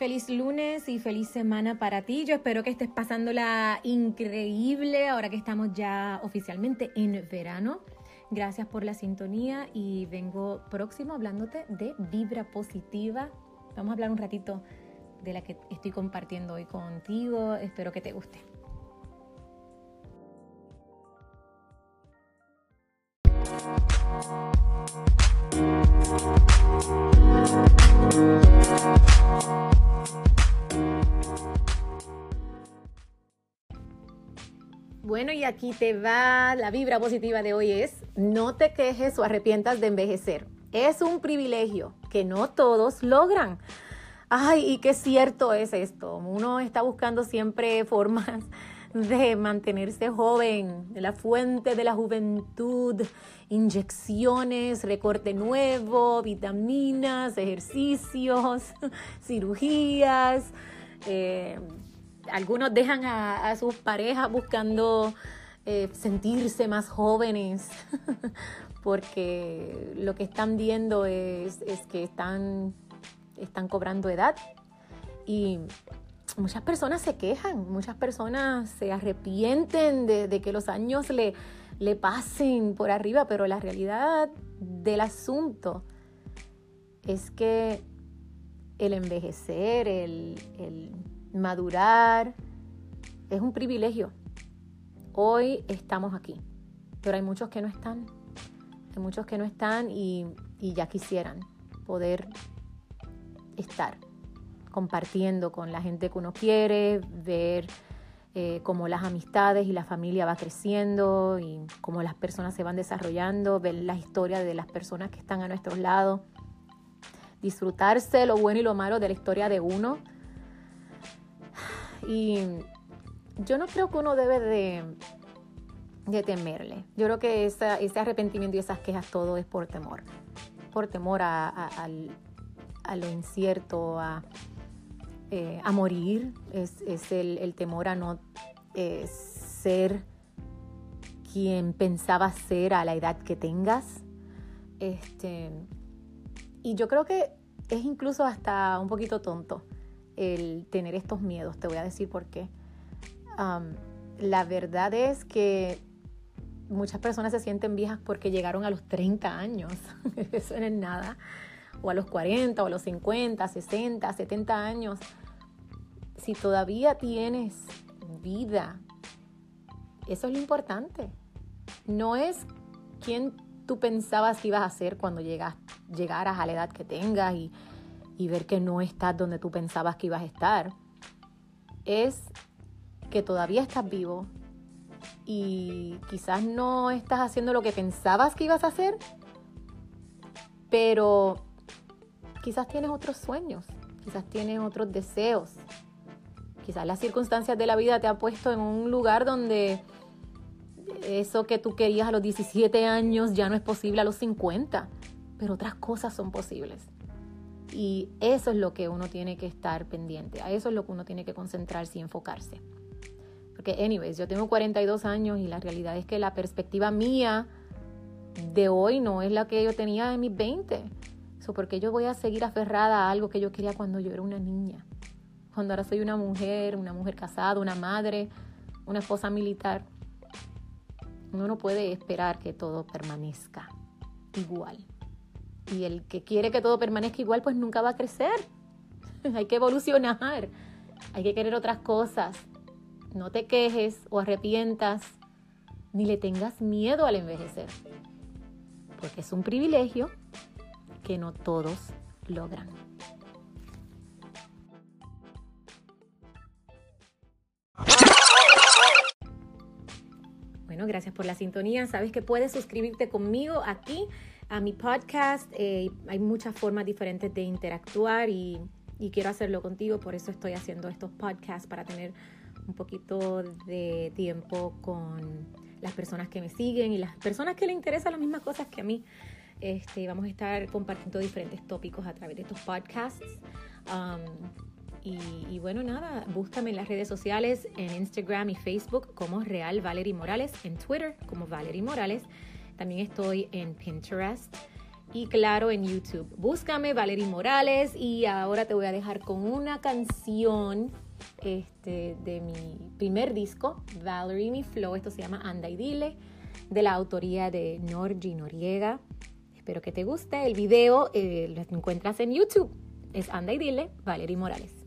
Feliz lunes y feliz semana para ti. Yo espero que estés pasándola increíble ahora que estamos ya oficialmente en verano. Gracias por la sintonía y vengo próximo hablándote de vibra positiva. Vamos a hablar un ratito de la que estoy compartiendo hoy contigo. Espero que te guste. Bueno, y aquí te va la vibra positiva de hoy es, no te quejes o arrepientas de envejecer. Es un privilegio que no todos logran. Ay, y qué cierto es esto. Uno está buscando siempre formas de mantenerse joven, de la fuente de la juventud, inyecciones, recorte nuevo, vitaminas, ejercicios, cirugías. Eh, algunos dejan a, sus parejas buscando eh, sentirse más jóvenes, porque lo que están viendo es, que están, están cobrando edad. Y muchas personas se quejan, muchas personas se arrepienten de, que los años le, le, pasen por arriba, pero la realidad del asunto es que el envejecer, el madurar, es un privilegio. Hoy estamos aquí, pero hay muchos que no están. Hay muchos que no están y, ya quisieran poder estar compartiendo con la gente que uno quiere, ver eh, cómo las amistades y la familia va creciendo y cómo las personas se van desarrollando, ver la historia de las personas que están a nuestro lado, disfrutarse lo bueno y lo malo de la historia de uno y yo no creo que uno debe de, temerle. Yo creo que ese arrepentimiento y esas quejas, todo es por temor. Por temor a, lo incierto, a, eh, morir. Es, el, temor a no eh, ser quien pensaba ser a la edad que tengas. Este, y yo creo que es incluso hasta un poquito tonto el tener estos miedos. Te voy a decir por qué. la verdad es que muchas personas se sienten viejas porque llegaron a los 30 años. Eso no es nada. O a los 40, o a los 50, 60, 70 años. Si todavía tienes vida, eso es lo importante. No es quién tú pensabas que ibas a ser cuando llegas, llegaras a la edad que tengas y y ver que no estás donde tú pensabas que ibas a estar, es que todavía estás vivo y quizás no estás haciendo lo que pensabas que ibas a hacer, pero quizás tienes otros sueños, quizás tienes otros deseos, quizás las circunstancias de la vida te han puesto en un lugar donde eso que tú querías a los 17 años ya no es posible a los 50, pero otras cosas son posibles. Y eso es lo que uno tiene que estar pendiente, a eso es lo que uno tiene que concentrarse y enfocarse. Porque, anyways, yo tengo 42 años y la realidad es que la perspectiva mía de hoy no es la que yo tenía en mis 20. Eso porque yo voy a seguir aferrada a algo que yo quería cuando yo era una niña. Cuando ahora soy una mujer, una mujer casada, una madre, una esposa militar. Uno no puede esperar que todo permanezca igual. Y el que quiere que todo permanezca igual, pues nunca va a crecer. hay que evolucionar, hay que querer otras cosas. No te quejes o arrepientas, ni le tengas miedo al envejecer, porque es un privilegio que no todos logran. Bueno, gracias por la sintonía. Sabes que puedes suscribirte conmigo aquí a mi podcast. Eh, hay muchas formas diferentes de interactuar y, quiero hacerlo contigo, por eso estoy haciendo estos podcasts para tener un poquito de tiempo con las personas que me siguen y las personas que le interesan las mismas cosas que a mí. Este, vamos a estar compartiendo diferentes tópicos a través de estos podcasts. Um, y, y, bueno, nada, búscame en las redes sociales, en Instagram y Facebook como Real Valerie Morales, en Twitter como Valerie Morales. También estoy en Pinterest y claro en YouTube. Búscame Valerie Morales y ahora te voy a dejar con una canción este, de mi primer disco, Valerie Mi Flow. Esto se llama Anda y Dile, de la autoría de Norgi Noriega. Espero que te guste. El video eh, lo encuentras en YouTube. Es Anda y Dile, Valerie Morales.